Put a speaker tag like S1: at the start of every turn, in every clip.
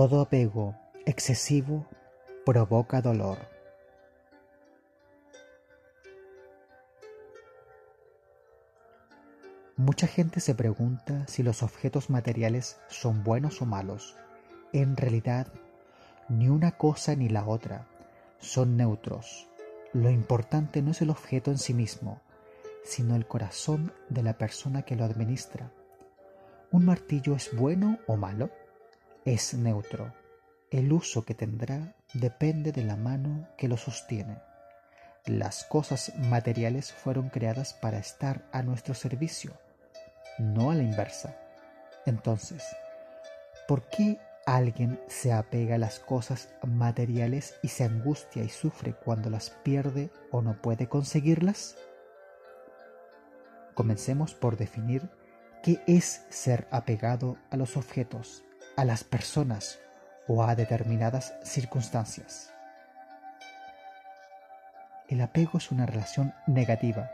S1: Todo apego excesivo provoca dolor. Mucha gente se pregunta si los objetos materiales son buenos o malos. En realidad, ni una cosa ni la otra son neutros. Lo importante no es el objeto en sí mismo, sino el corazón de la persona que lo administra. ¿Un martillo es bueno o malo? Es neutro. El uso que tendrá depende de la mano que lo sostiene. Las cosas materiales fueron creadas para estar a nuestro servicio, no a la inversa. Entonces, ¿por qué alguien se apega a las cosas materiales y se angustia y sufre cuando las pierde o no puede conseguirlas? Comencemos por definir qué es ser apegado a los objetos, a las personas o a determinadas circunstancias. El apego es una relación negativa,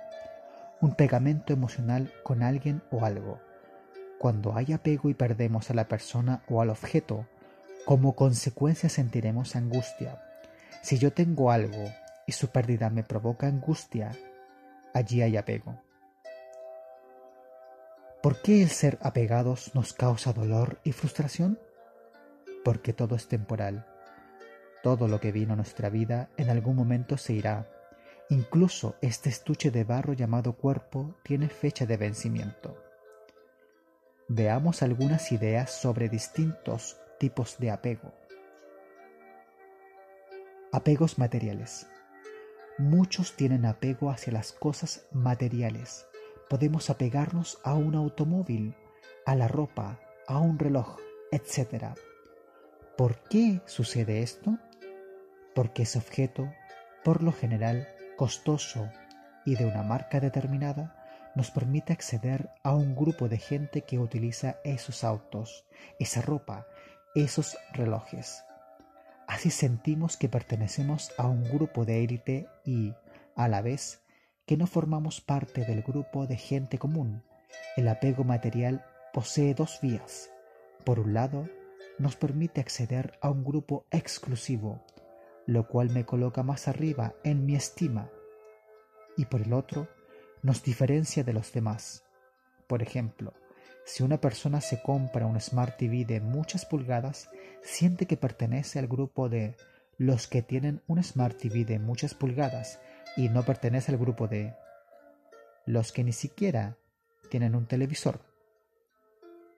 S1: un pegamento emocional con alguien o algo. Cuando hay apego y perdemos a la persona o al objeto, como consecuencia sentiremos angustia. Si yo tengo algo y su pérdida me provoca angustia, allí hay apego. ¿Por qué el ser apegados nos causa dolor y frustración? Porque todo es temporal. Todo lo que vino a nuestra vida en algún momento se irá. Incluso este estuche de barro llamado cuerpo tiene fecha de vencimiento. Veamos algunas ideas sobre distintos tipos de apego. Apegos materiales. Muchos tienen apego hacia las cosas materiales podemos apegarnos a un automóvil, a la ropa, a un reloj, etc. ¿Por qué sucede esto? Porque ese objeto, por lo general costoso y de una marca determinada, nos permite acceder a un grupo de gente que utiliza esos autos, esa ropa, esos relojes. Así sentimos que pertenecemos a un grupo de élite y, a la vez, que no formamos parte del grupo de gente común. El apego material posee dos vías. Por un lado, nos permite acceder a un grupo exclusivo, lo cual me coloca más arriba en mi estima. Y por el otro, nos diferencia de los demás. Por ejemplo, si una persona se compra un Smart TV de muchas pulgadas, siente que pertenece al grupo de los que tienen un Smart TV de muchas pulgadas y no pertenece al grupo de los que ni siquiera tienen un televisor.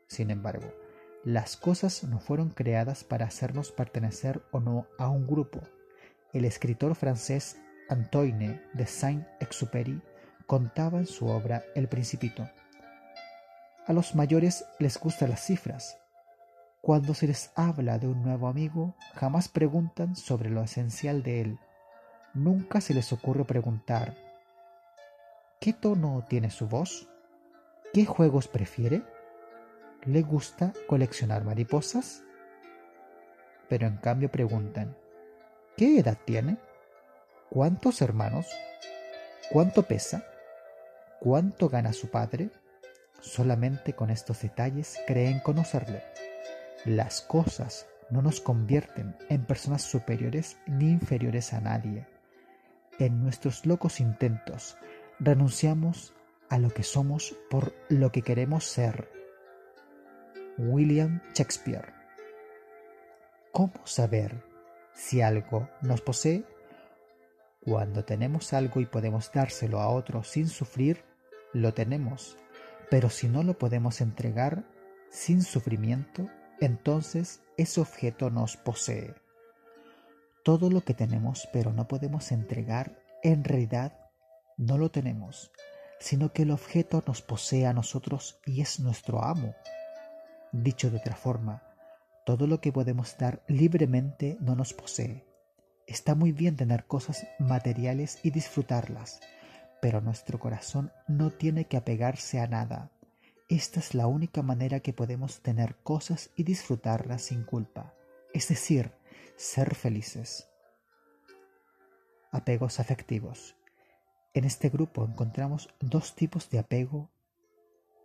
S1: Sin embargo, las cosas no fueron creadas para hacernos pertenecer o no a un grupo. El escritor francés Antoine de Saint-Exupéry contaba en su obra El Principito. A los mayores les gustan las cifras. Cuando se les habla de un nuevo amigo, jamás preguntan sobre lo esencial de él, nunca se les ocurre preguntar ¿qué tono tiene su voz? ¿Qué juegos prefiere? ¿Le gusta coleccionar mariposas? Pero en cambio preguntan ¿qué edad tiene? ¿Cuántos hermanos? ¿Cuánto pesa? ¿Cuánto gana su padre? Solamente con estos detalles creen conocerle. Las cosas no nos convierten en personas superiores ni inferiores a nadie en nuestros locos intentos renunciamos a lo que somos por lo que queremos ser. William Shakespeare. ¿Cómo saber si algo nos posee? Cuando tenemos algo y podemos dárselo a otro sin sufrir, lo tenemos. Pero si no lo podemos entregar sin sufrimiento, entonces ese objeto nos posee. Todo lo que tenemos pero no podemos entregar, en realidad no lo tenemos, sino que el objeto nos posee a nosotros y es nuestro amo. Dicho de otra forma, todo lo que podemos dar libremente no nos posee. Está muy bien tener cosas materiales y disfrutarlas, pero nuestro corazón no tiene que apegarse a nada. Esta es la única manera que podemos tener cosas y disfrutarlas sin culpa, es decir, ser felices. Apegos afectivos. En este grupo encontramos dos tipos de apego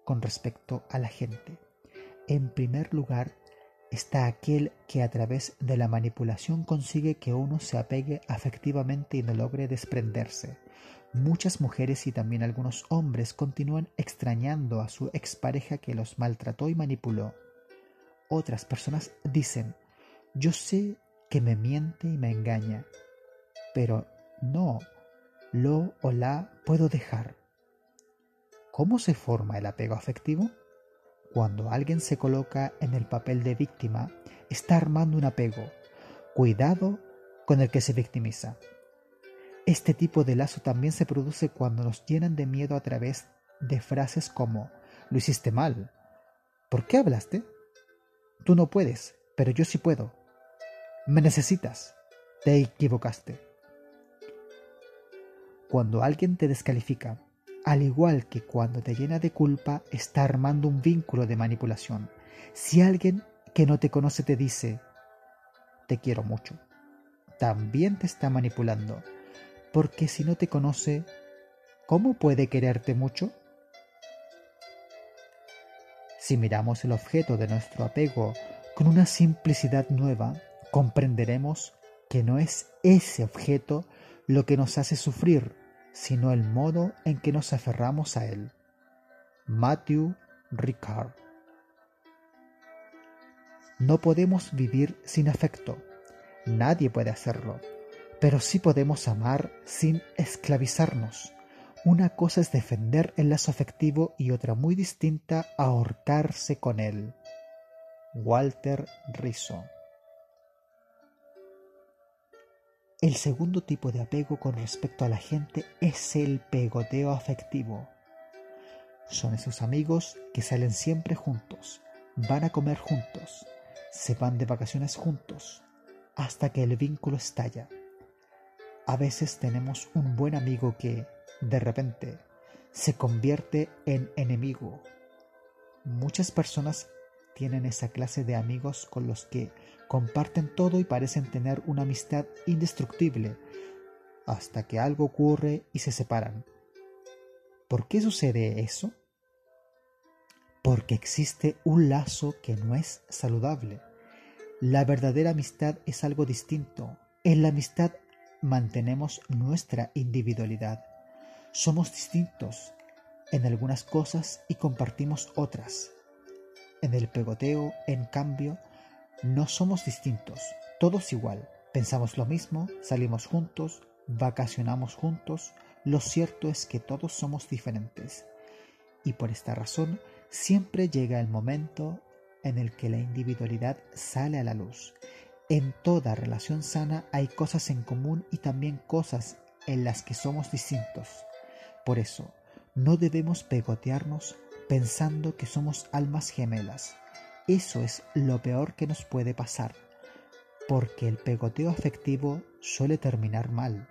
S1: con respecto a la gente. En primer lugar, está aquel que a través de la manipulación consigue que uno se apegue afectivamente y no logre desprenderse. Muchas mujeres y también algunos hombres continúan extrañando a su expareja que los maltrató y manipuló. Otras personas dicen, yo sé que me miente y me engaña, pero no, lo o la puedo dejar. ¿Cómo se forma el apego afectivo? Cuando alguien se coloca en el papel de víctima, está armando un apego. Cuidado con el que se victimiza. Este tipo de lazo también se produce cuando nos llenan de miedo a través de frases como lo hiciste mal. ¿Por qué hablaste? Tú no puedes, pero yo sí puedo. Me necesitas. Te equivocaste. Cuando alguien te descalifica, al igual que cuando te llena de culpa, está armando un vínculo de manipulación. Si alguien que no te conoce te dice, te quiero mucho, también te está manipulando, porque si no te conoce, ¿cómo puede quererte mucho? Si miramos el objeto de nuestro apego con una simplicidad nueva, comprenderemos que no es ese objeto lo que nos hace sufrir, sino el modo en que nos aferramos a él. Matthew Ricard. No podemos vivir sin afecto, nadie puede hacerlo, pero sí podemos amar sin esclavizarnos. Una cosa es defender el lazo afectivo y otra muy distinta ahorcarse con él. Walter Rizzo El segundo tipo de apego con respecto a la gente es el pegoteo afectivo. Son esos amigos que salen siempre juntos, van a comer juntos, se van de vacaciones juntos, hasta que el vínculo estalla. A veces tenemos un buen amigo que, de repente, se convierte en enemigo. Muchas personas tienen esa clase de amigos con los que comparten todo y parecen tener una amistad indestructible, hasta que algo ocurre y se separan. ¿Por qué sucede eso? Porque existe un lazo que no es saludable. La verdadera amistad es algo distinto. En la amistad mantenemos nuestra individualidad. Somos distintos en algunas cosas y compartimos otras. En el pegoteo, en cambio, no somos distintos, todos igual. Pensamos lo mismo, salimos juntos, vacacionamos juntos. Lo cierto es que todos somos diferentes. Y por esta razón, siempre llega el momento en el que la individualidad sale a la luz. En toda relación sana hay cosas en común y también cosas en las que somos distintos. Por eso, no debemos pegotearnos pensando que somos almas gemelas. Eso es lo peor que nos puede pasar, porque el pegoteo afectivo suele terminar mal.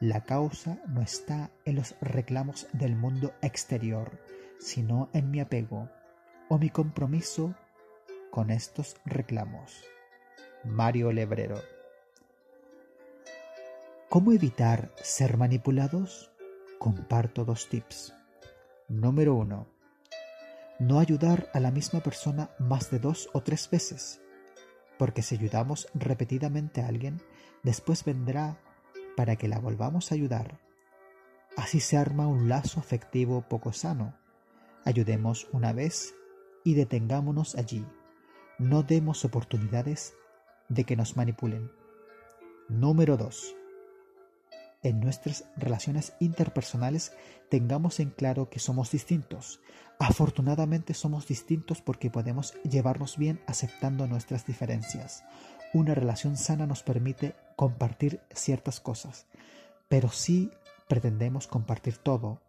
S1: La causa no está en los reclamos del mundo exterior, sino en mi apego o mi compromiso con estos reclamos. Mario Lebrero. ¿Cómo evitar ser manipulados? Comparto dos tips. Número uno no ayudar a la misma persona más de dos o tres veces, porque si ayudamos repetidamente a alguien, después vendrá para que la volvamos a ayudar. Así se arma un lazo afectivo poco sano. Ayudemos una vez y detengámonos allí. No demos oportunidades de que nos manipulen. Número 2 en nuestras relaciones interpersonales tengamos en claro que somos distintos. Afortunadamente somos distintos porque podemos llevarnos bien aceptando nuestras diferencias. Una relación sana nos permite compartir ciertas cosas, pero si pretendemos compartir todo,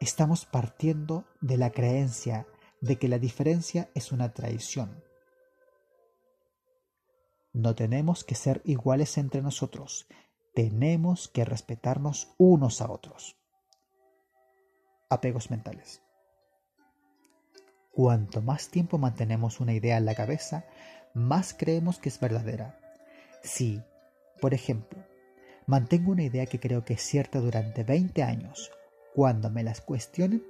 S1: estamos partiendo de la creencia de que la diferencia es una traición. No tenemos que ser iguales entre nosotros, tenemos que respetarnos unos a otros. Apegos mentales. Cuanto más tiempo mantenemos una idea en la cabeza, más creemos que es verdadera. Si, por ejemplo, mantengo una idea que creo que es cierta durante 20 años, cuando me las cuestionen,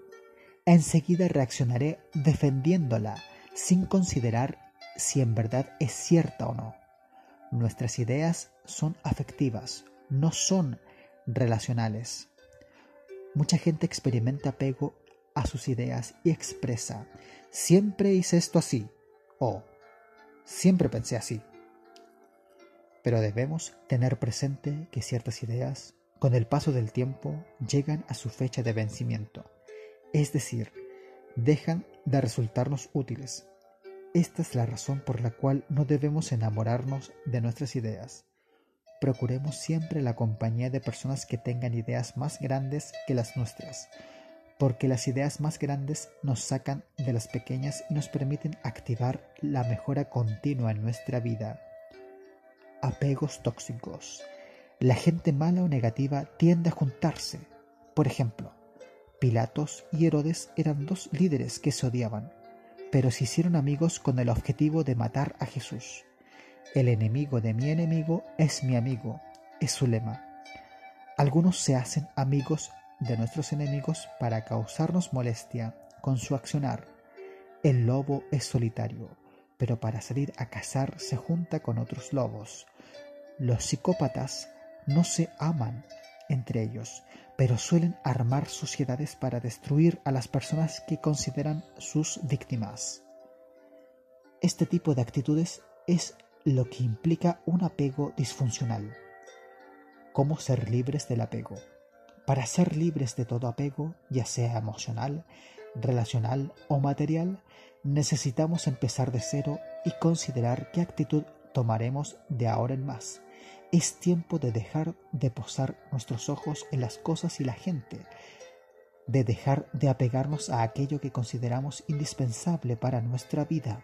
S1: enseguida reaccionaré defendiéndola sin considerar si en verdad es cierta o no. Nuestras ideas son afectivas, no son relacionales. Mucha gente experimenta apego a sus ideas y expresa, siempre hice esto así o siempre pensé así. Pero debemos tener presente que ciertas ideas, con el paso del tiempo, llegan a su fecha de vencimiento, es decir, dejan de resultarnos útiles. Esta es la razón por la cual no debemos enamorarnos de nuestras ideas. Procuremos siempre la compañía de personas que tengan ideas más grandes que las nuestras, porque las ideas más grandes nos sacan de las pequeñas y nos permiten activar la mejora continua en nuestra vida. Apegos tóxicos. La gente mala o negativa tiende a juntarse. Por ejemplo, Pilatos y Herodes eran dos líderes que se odiaban, pero se hicieron amigos con el objetivo de matar a Jesús. El enemigo de mi enemigo es mi amigo, es su lema. Algunos se hacen amigos de nuestros enemigos para causarnos molestia con su accionar. El lobo es solitario, pero para salir a cazar se junta con otros lobos. Los psicópatas no se aman entre ellos, pero suelen armar sociedades para destruir a las personas que consideran sus víctimas. Este tipo de actitudes es lo que implica un apego disfuncional. ¿Cómo ser libres del apego? Para ser libres de todo apego, ya sea emocional, relacional o material, necesitamos empezar de cero y considerar qué actitud tomaremos de ahora en más. Es tiempo de dejar de posar nuestros ojos en las cosas y la gente, de dejar de apegarnos a aquello que consideramos indispensable para nuestra vida.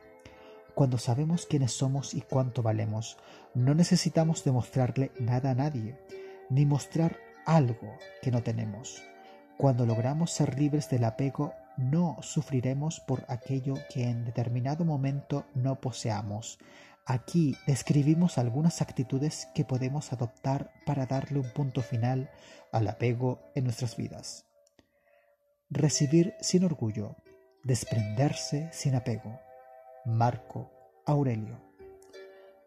S1: Cuando sabemos quiénes somos y cuánto valemos, no necesitamos demostrarle nada a nadie, ni mostrar algo que no tenemos. Cuando logramos ser libres del apego, no sufriremos por aquello que en determinado momento no poseamos. Aquí describimos algunas actitudes que podemos adoptar para darle un punto final al apego en nuestras vidas. Recibir sin orgullo, desprenderse sin apego. Marco Aurelio.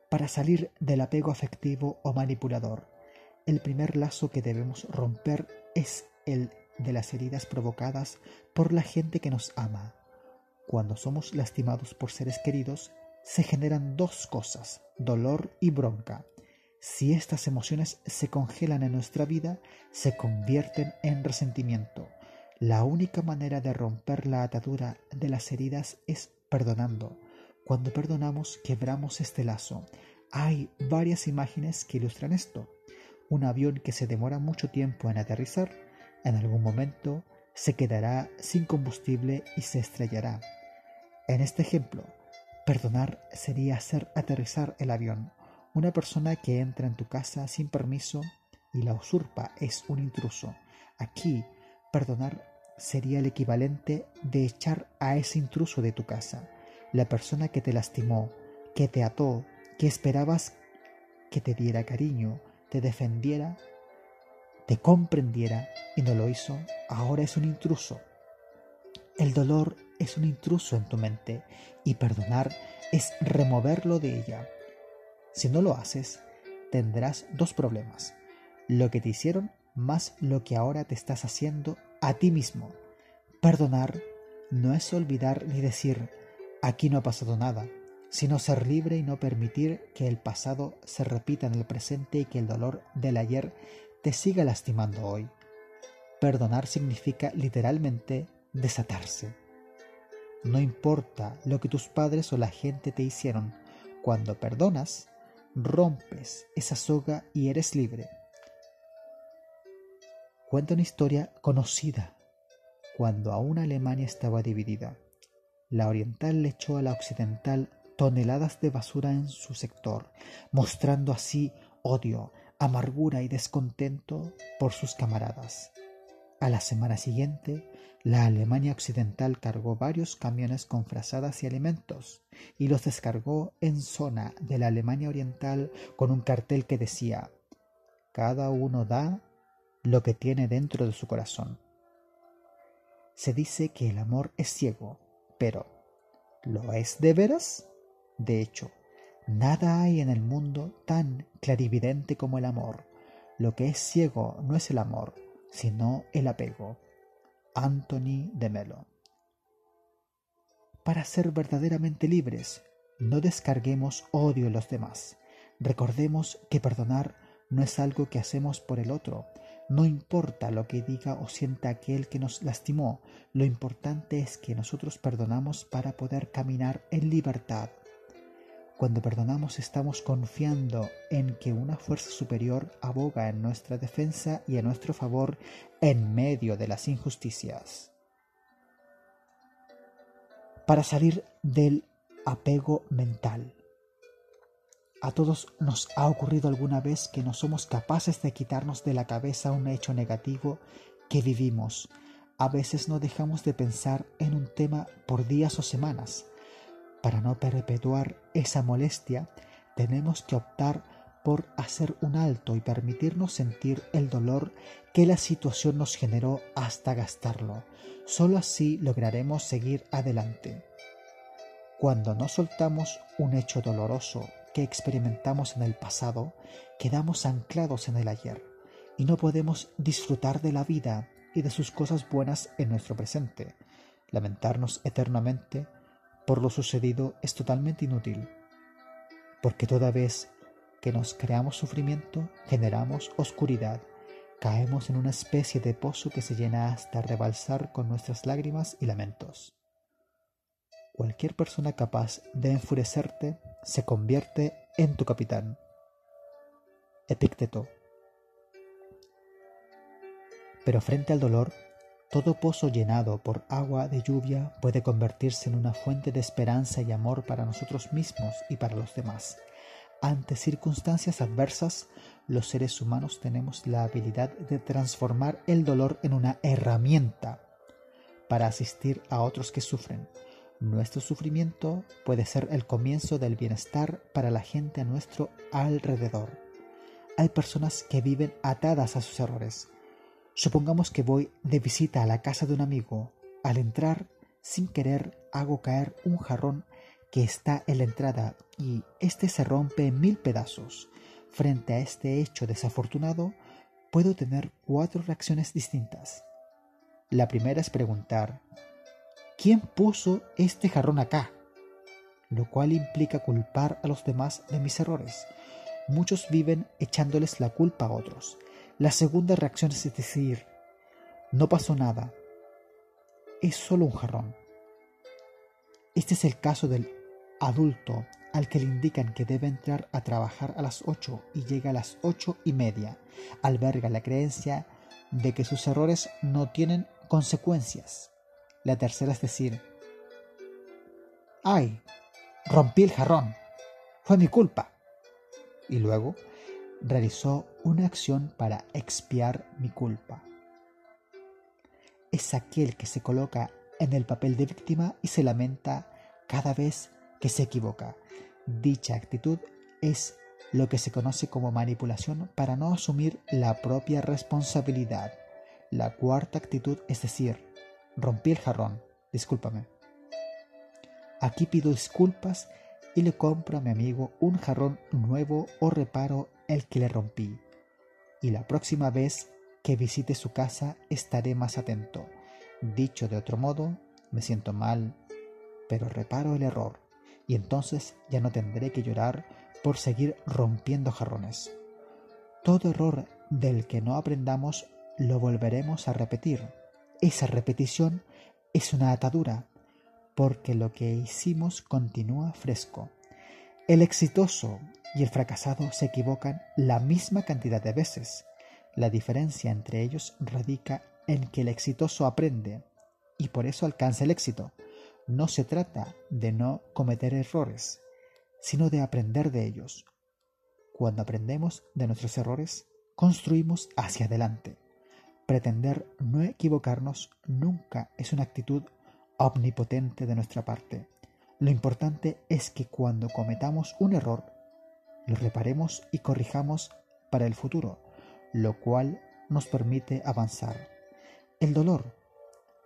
S1: Para salir del apego afectivo o manipulador, el primer lazo que debemos romper es el de las heridas provocadas por la gente que nos ama. Cuando somos lastimados por seres queridos, se generan dos cosas, dolor y bronca. Si estas emociones se congelan en nuestra vida, se convierten en resentimiento. La única manera de romper la atadura de las heridas es perdonando. Cuando perdonamos, quebramos este lazo. Hay varias imágenes que ilustran esto. Un avión que se demora mucho tiempo en aterrizar, en algún momento se quedará sin combustible y se estrellará. En este ejemplo, perdonar sería hacer aterrizar el avión. Una persona que entra en tu casa sin permiso y la usurpa es un intruso. Aquí, perdonar sería el equivalente de echar a ese intruso de tu casa. La persona que te lastimó, que te ató, que esperabas que te diera cariño, te defendiera, te comprendiera y no lo hizo, ahora es un intruso. El dolor es un intruso en tu mente y perdonar es removerlo de ella. Si no lo haces, tendrás dos problemas. Lo que te hicieron más lo que ahora te estás haciendo a ti mismo. Perdonar no es olvidar ni decir, aquí no ha pasado nada, sino ser libre y no permitir que el pasado se repita en el presente y que el dolor del ayer te siga lastimando hoy. Perdonar significa literalmente desatarse. No importa lo que tus padres o la gente te hicieron, cuando perdonas, rompes esa soga y eres libre. Cuenta una historia conocida cuando aún Alemania estaba dividida. La oriental le echó a la occidental toneladas de basura en su sector, mostrando así odio, amargura y descontento por sus camaradas. A la semana siguiente, la Alemania Occidental cargó varios camiones con frazadas y alimentos y los descargó en zona de la Alemania Oriental con un cartel que decía Cada uno da lo que tiene dentro de su corazón. Se dice que el amor es ciego, pero ¿lo es de veras? De hecho, nada hay en el mundo tan clarividente como el amor. Lo que es ciego no es el amor, sino el apego. Anthony de Melo. Para ser verdaderamente libres, no descarguemos odio en los demás. Recordemos que perdonar no es algo que hacemos por el otro. No importa lo que diga o sienta aquel que nos lastimó, lo importante es que nosotros perdonamos para poder caminar en libertad. Cuando perdonamos estamos confiando en que una fuerza superior aboga en nuestra defensa y a nuestro favor en medio de las injusticias. Para salir del apego mental. A todos nos ha ocurrido alguna vez que no somos capaces de quitarnos de la cabeza un hecho negativo que vivimos. A veces no dejamos de pensar en un tema por días o semanas. Para no perpetuar esa molestia, tenemos que optar por hacer un alto y permitirnos sentir el dolor que la situación nos generó hasta gastarlo. Solo así lograremos seguir adelante. Cuando no soltamos un hecho doloroso que experimentamos en el pasado, quedamos anclados en el ayer y no podemos disfrutar de la vida y de sus cosas buenas en nuestro presente. Lamentarnos eternamente por lo sucedido es totalmente inútil, porque toda vez que nos creamos sufrimiento, generamos oscuridad, caemos en una especie de pozo que se llena hasta rebalsar con nuestras lágrimas y lamentos. Cualquier persona capaz de enfurecerte se convierte en tu capitán. Epícteto. Pero frente al dolor, todo pozo llenado por agua de lluvia puede convertirse en una fuente de esperanza y amor para nosotros mismos y para los demás. Ante circunstancias adversas, los seres humanos tenemos la habilidad de transformar el dolor en una herramienta para asistir a otros que sufren. Nuestro sufrimiento puede ser el comienzo del bienestar para la gente a nuestro alrededor. Hay personas que viven atadas a sus errores. Supongamos que voy de visita a la casa de un amigo. Al entrar, sin querer, hago caer un jarrón que está en la entrada y este se rompe en mil pedazos. Frente a este hecho desafortunado, puedo tener cuatro reacciones distintas. La primera es preguntar, ¿quién puso este jarrón acá? Lo cual implica culpar a los demás de mis errores. Muchos viven echándoles la culpa a otros. La segunda reacción es decir, no pasó nada, es solo un jarrón. Este es el caso del adulto al que le indican que debe entrar a trabajar a las 8 y llega a las ocho y media. Alberga la creencia de que sus errores no tienen consecuencias. La tercera es decir, ¡ay! Rompí el jarrón. Fue mi culpa. Y luego realizó una acción para expiar mi culpa. Es aquel que se coloca en el papel de víctima y se lamenta cada vez que se equivoca. Dicha actitud es lo que se conoce como manipulación para no asumir la propia responsabilidad. La cuarta actitud es decir, Rompí el jarrón, discúlpame. Aquí pido disculpas y le compro a mi amigo un jarrón nuevo o reparo el que le rompí. Y la próxima vez que visite su casa estaré más atento. Dicho de otro modo, me siento mal, pero reparo el error y entonces ya no tendré que llorar por seguir rompiendo jarrones. Todo error del que no aprendamos lo volveremos a repetir esa repetición es una atadura, porque lo que hicimos continúa fresco. El exitoso y el fracasado se equivocan la misma cantidad de veces. La diferencia entre ellos radica en que el exitoso aprende y por eso alcanza el éxito. No se trata de no cometer errores, sino de aprender de ellos. Cuando aprendemos de nuestros errores, construimos hacia adelante. Pretender no equivocarnos nunca es una actitud omnipotente de nuestra parte. Lo importante es que cuando cometamos un error, lo reparemos y corrijamos para el futuro, lo cual nos permite avanzar. El dolor,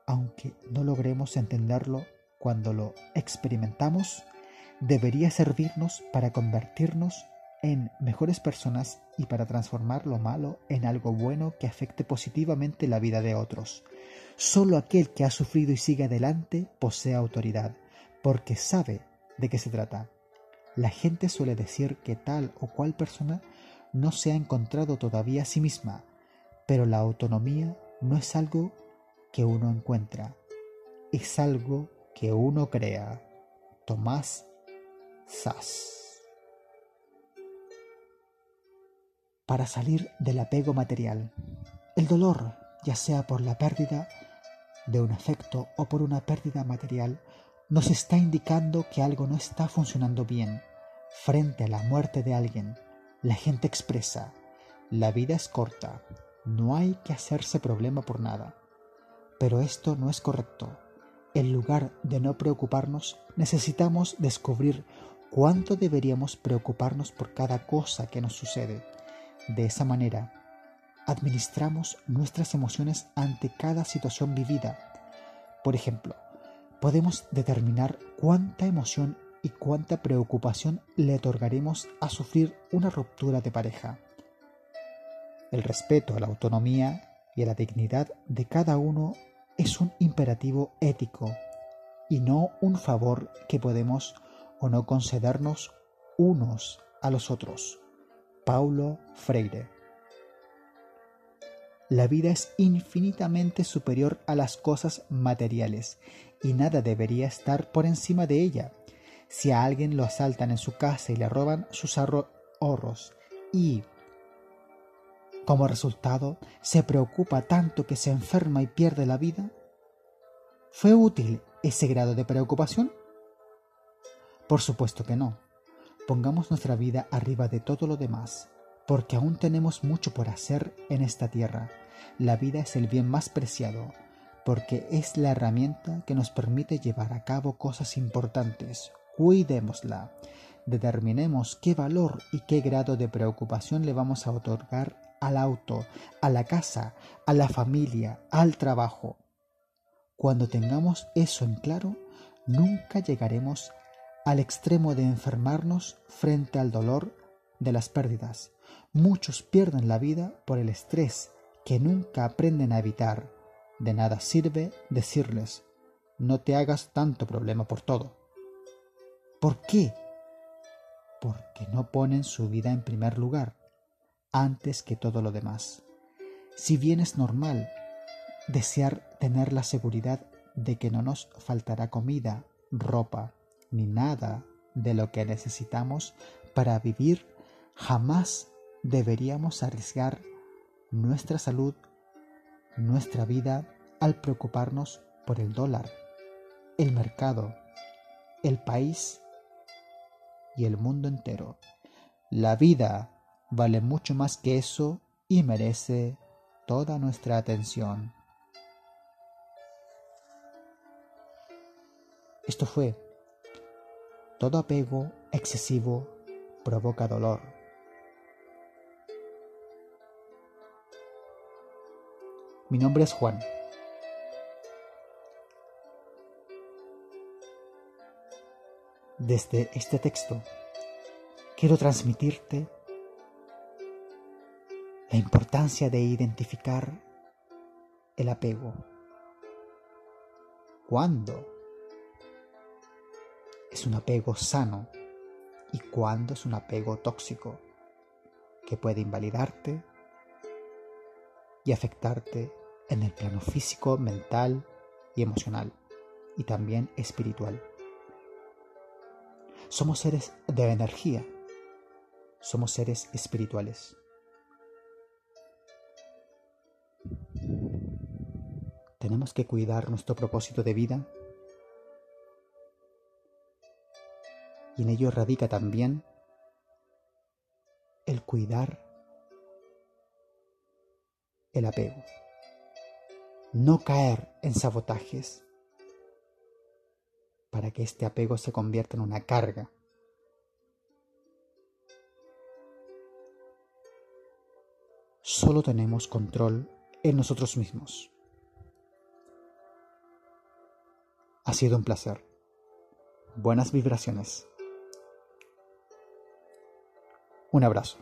S1: aunque no logremos entenderlo cuando lo experimentamos, debería servirnos para convertirnos en mejores personas y para transformar lo malo en algo bueno que afecte positivamente la vida de otros. Solo aquel que ha sufrido y sigue adelante posee autoridad, porque sabe de qué se trata. La gente suele decir que tal o cual persona no se ha encontrado todavía a sí misma, pero la autonomía no es algo que uno encuentra, es algo que uno crea. Tomás Sass. Para salir del apego material, el dolor, ya sea por la pérdida de un afecto o por una pérdida material, nos está indicando que algo no está funcionando bien. Frente a la muerte de alguien, la gente expresa, la vida es corta, no hay que hacerse problema por nada. Pero esto no es correcto. En lugar de no preocuparnos, necesitamos descubrir cuánto deberíamos preocuparnos por cada cosa que nos sucede. De esa manera, administramos nuestras emociones ante cada situación vivida. Por ejemplo, podemos determinar cuánta emoción y cuánta preocupación le otorgaremos a sufrir una ruptura de pareja. El respeto a la autonomía y a la dignidad de cada uno es un imperativo ético y no un favor que podemos o no concedernos unos a los otros. Paulo Freire. La vida es infinitamente superior a las cosas materiales y nada debería estar por encima de ella. Si a alguien lo asaltan en su casa y le roban sus ahorros y como resultado se preocupa tanto que se enferma y pierde la vida, ¿fue útil ese grado de preocupación? Por supuesto que no. Pongamos nuestra vida arriba de todo lo demás porque aún tenemos mucho por hacer en esta tierra. La vida es el bien más preciado, porque es la herramienta que nos permite llevar a cabo cosas importantes. Cuidémosla. Determinemos qué valor y qué grado de preocupación le vamos a otorgar al auto, a la casa, a la familia, al trabajo. Cuando tengamos eso en claro, nunca llegaremos al extremo de enfermarnos frente al dolor de las pérdidas Muchos pierden la vida por el estrés que nunca aprenden a evitar. De nada sirve decirles, no te hagas tanto problema por todo. ¿Por qué? Porque no ponen su vida en primer lugar, antes que todo lo demás. Si bien es normal desear tener la seguridad de que no nos faltará comida, ropa, ni nada de lo que necesitamos para vivir, jamás deberíamos arriesgar nuestra salud, nuestra vida al preocuparnos por el dólar, el mercado, el país y el mundo entero. La vida vale mucho más que eso y merece toda nuestra atención. Esto fue, todo apego excesivo provoca dolor. Mi nombre es Juan. Desde este texto quiero transmitirte la importancia de identificar el apego. ¿Cuándo es un apego sano y cuándo es un apego tóxico que puede invalidarte y afectarte en el plano físico, mental y emocional, y también espiritual. Somos seres de energía, somos seres espirituales. Tenemos que cuidar nuestro propósito de vida y en ello radica también el cuidar el apego. No caer en sabotajes para que este apego se convierta en una carga. Solo tenemos control en nosotros mismos. Ha sido un placer. Buenas vibraciones. Un abrazo.